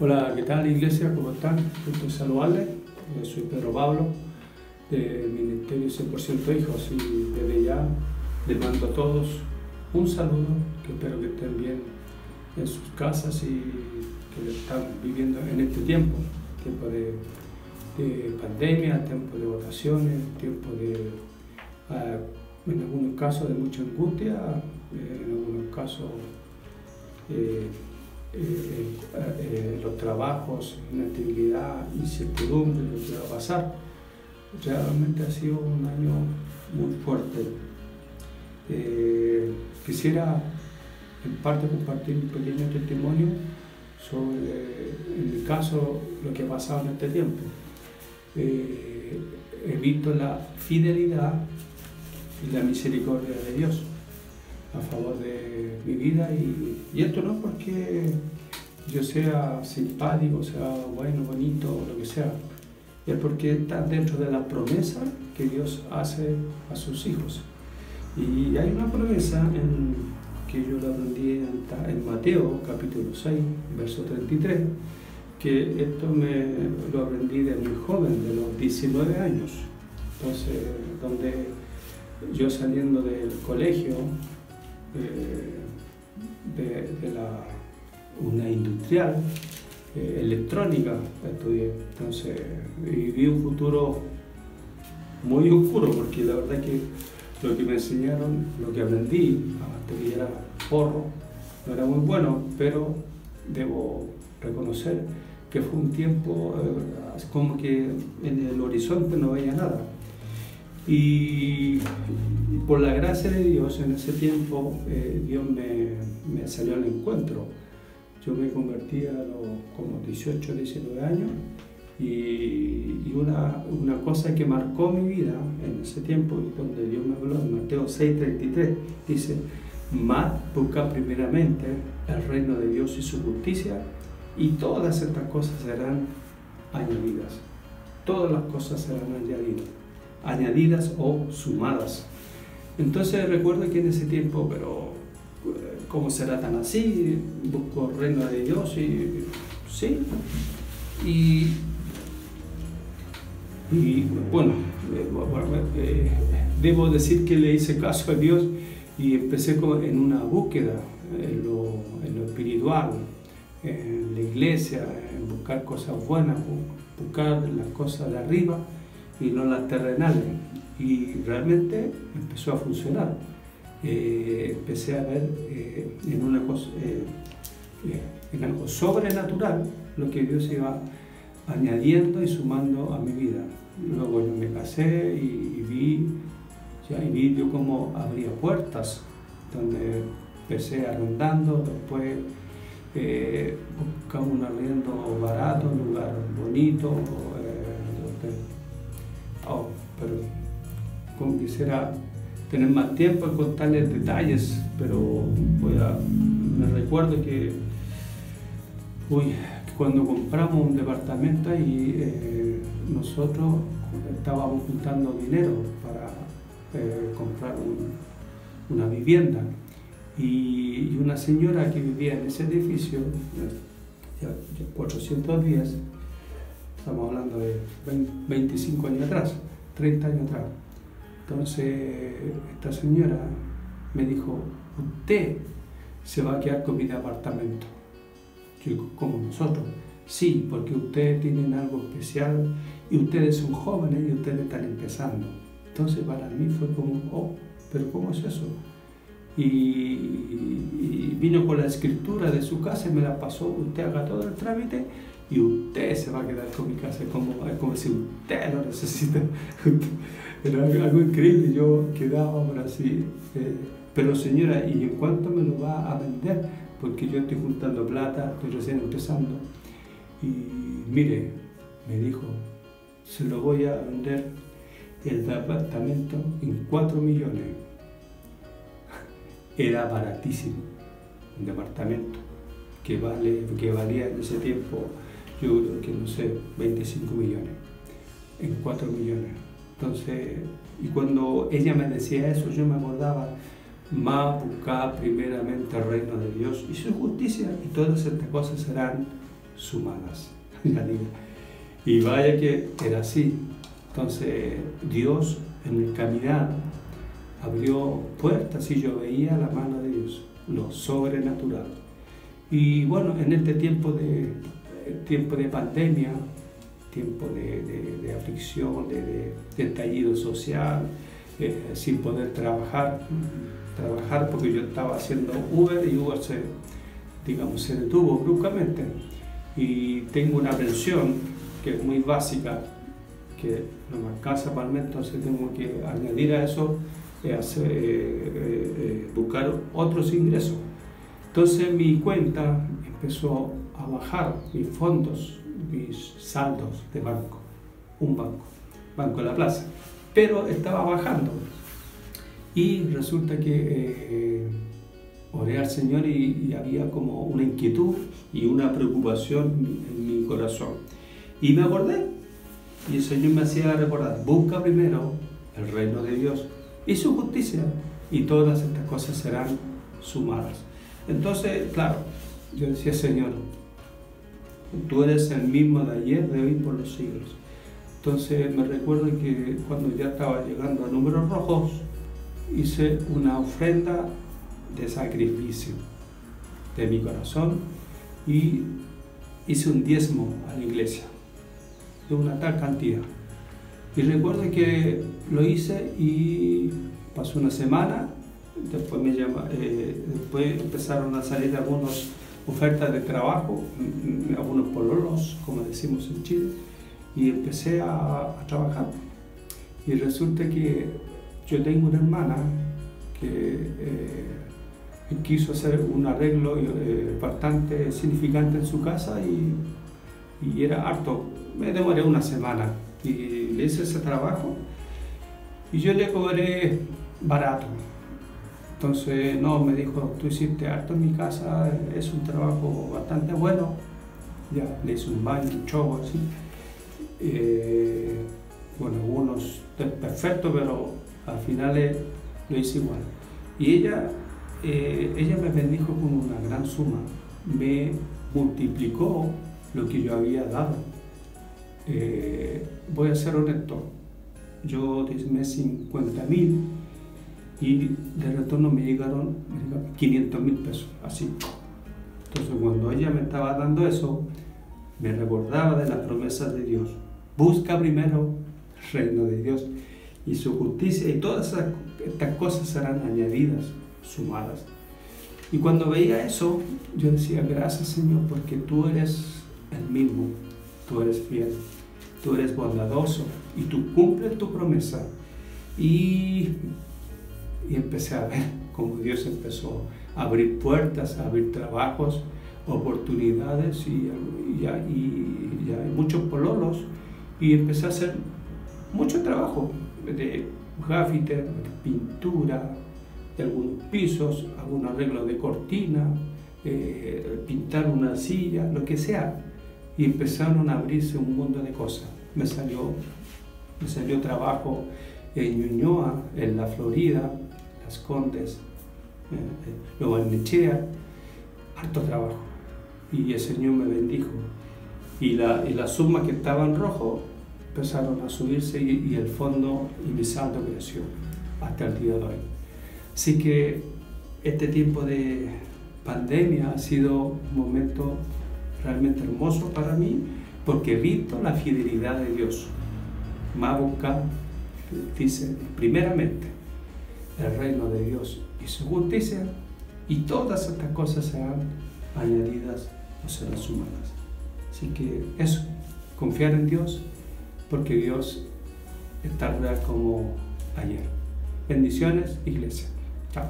Hola, ¿qué tal iglesia? ¿Cómo están? Gusto saludarles. Eh, soy Pedro Pablo del Ministerio 100% Hijos y desde ya les mando a todos un saludo que espero que estén bien en sus casas y que están viviendo en este tiempo, tiempo de, pandemia, tiempo de votaciones, tiempo de, ah, en algunos casos, de mucha angustia, eh, en algunos casos eh, eh, eh, los trabajos, inactividad, incertidumbre, lo que va a pasar. Realmente ha sido un año muy fuerte. Eh, quisiera en parte compartir un pequeño testimonio sobre, en mi caso, lo que ha pasado en este tiempo. he visto la fidelidad y la misericordia de Dios a favor de mi vida y, esto no porque yo sea simpático, sea bueno, bonito, lo que sea, es porque está dentro de la promesa que Dios hace a sus hijos. Y hay una promesa en, que yo la aprendí en, en, Mateo capítulo 6, verso 33, que esto me lo aprendí de muy joven, de los 19 años. Entonces, donde yo saliendo del colegio, de, la, una industrial eh, electrónica estudié. Entonces viví un futuro muy oscuro porque la verdad que lo que me enseñaron, lo que aprendí, hasta que era porro, no era muy bueno, pero debo reconocer que fue un tiempo eh, como que en el horizonte no veía nada. Y por la gracia de Dios, en ese tiempo, eh, Dios me, me, salió al encuentro. Yo me convertí a los como 18, 19 años y, una, una, cosa que marcó mi vida en ese tiempo, donde Dios me habló en Mateo 6:33, dice, más busca primeramente el reino de Dios y su justicia y todas estas cosas serán añadidas. Todas las cosas serán añadidas añadidas o sumadas. Entonces recuerdo que en ese tiempo, pero eh, ¿cómo será tan así? Busco reino de Dios y sí. Y, y bueno, eh, eh, debo decir que le hice caso a Dios y empecé en una búsqueda en lo, en lo espiritual, en la iglesia, en buscar cosas buenas, buscar las cosas de arriba y no las terrenales. Y realmente empezó a funcionar. Eh, empecé a ver eh, en, una cosa, eh, en algo sobrenatural lo que Dios iba añadiendo y sumando a mi vida. Luego yo me casé y, vi, ya, vi yo cómo abría puertas, donde empecé arrendando, después eh, buscaba un arriendo barato, un lugar bonito, pero como quisiera tener más tiempo en contarles detalles, pero voy me recuerdo que uy, cuando compramos un departamento y eh, nosotros estábamos juntando dinero para eh, comprar una vivienda. Y, una señora que vivía en ese edificio, ya, ya 400 días, Estamos hablando de 25 años atrás, 30 años atrás. Entonces, esta señora me dijo, usted se va a quedar con mi departamento. Yo ¿cómo nosotros? Sí, porque ustedes tienen algo especial y ustedes son jóvenes y ustedes están empezando. Entonces para mí fue como, oh, pero ¿cómo es eso? Y, vino con la escritura de su casa y me la pasó, usted haga todo el trámite y usted se va a quedar con mi casa, es como, como si usted lo necesita. Era algo increíble, yo quedaba por así. Eh, pero señora, ¿y en cuánto me lo va a vender? Porque yo estoy juntando plata, estoy recién empezando. Y mire, me dijo, se lo voy a vender el departamento en 4 millones. Era baratísimo, un departamento que, vale, que valía en ese tiempo que no sé, 25 millones, en 4 millones. Entonces, y cuando ella me decía eso, yo me acordaba, más buscar primeramente el reino de Dios y su justicia, y todas estas cosas serán sumadas. y vaya que era así. Entonces Dios en el caminar abrió puertas y yo veía la mano de Dios, lo sobrenatural. Y bueno, en este tiempo de, tiempo de pandemia, tiempo de, aflicción, de, estallido social, eh, sin poder trabajar, trabajar porque yo estaba haciendo Uber y Uber se, digamos, se detuvo bruscamente. Y tengo una pensión que es muy básica, que no me alcanza para entonces tengo que añadir a eso, eh, hacer, eh, buscar otros ingresos. Entonces mi cuenta empezó a bajar, mis fondos, mis saldos de banco, un banco, Banco de la Plaza, pero estaba bajando. Y resulta que eh, oré al Señor y, había como una inquietud y una preocupación en mi corazón. Y me acordé, y el Señor me hacía recordar, busca primero el reino de Dios y su justicia, y todas estas cosas serán sumadas. Entonces, claro, yo decía, Señor, tú eres el mismo de ayer, de hoy, por los siglos. Entonces me recuerdo que cuando ya estaba llegando a números rojos, hice una ofrenda de sacrificio de mi corazón y hice un diezmo a la iglesia de una tal cantidad. Y recuerdo que lo hice y pasó una semana después me llama, eh, después empezaron a salir algunas ofertas de trabajo, mm, mm, algunos pololos, como decimos en Chile, y empecé a, trabajar. Y resulta que yo tengo una hermana que eh, quiso hacer un arreglo eh, bastante significante en su casa y, y era harto. Me demoré una semana y le hice ese trabajo y yo le cobré barato, entonces, no, me dijo, tú hiciste harto en mi casa, es un trabajo bastante bueno. Ya, le hice un baño, un show, así. Eh, bueno, algunos perfecto, pero al final lo hice igual. Y ella, eh, ella me bendijo con una gran suma, me multiplicó lo que yo había dado. Eh, voy a ser honesto, yo diezmé 50 mil y de retorno me llegaron 500 mil pesos, así. Entonces cuando ella me estaba dando eso, me recordaba de las promesas de Dios. Busca primero el reino de Dios y su justicia y todas estas cosas serán añadidas, sumadas. Y cuando veía eso, yo decía, gracias Señor, porque tú eres el mismo, tú eres fiel, tú eres bondadoso y tú cumples tu promesa. Y y empecé a ver cómo Dios empezó a abrir puertas, a abrir trabajos, oportunidades y, y, hay muchos pololos y empecé a hacer mucho trabajo de graffiti, de pintura, de algunos pisos, algún arreglo de cortina, eh, pintar una silla, lo que sea. Y empezaron a abrirse un mundo de cosas. Me salió, me salió trabajo en Ñuñoa, en la Florida, las Condes, eh, eh, luego en Nechea, harto trabajo. Y el Señor me bendijo. Y la, y la suma que estaba en rojo empezaron a subirse y, el fondo y mi saldo creció hasta el día de hoy. Así que este tiempo de pandemia ha sido un momento realmente hermoso para mí porque he visto la fidelidad de Dios. Mabuca dice, primeramente, el reino de Dios y su justicia, y todas estas cosas serán añadidas o serán sumadas. Así que eso, confiar en Dios, porque Dios está como ayer. Bendiciones, iglesia. Chao.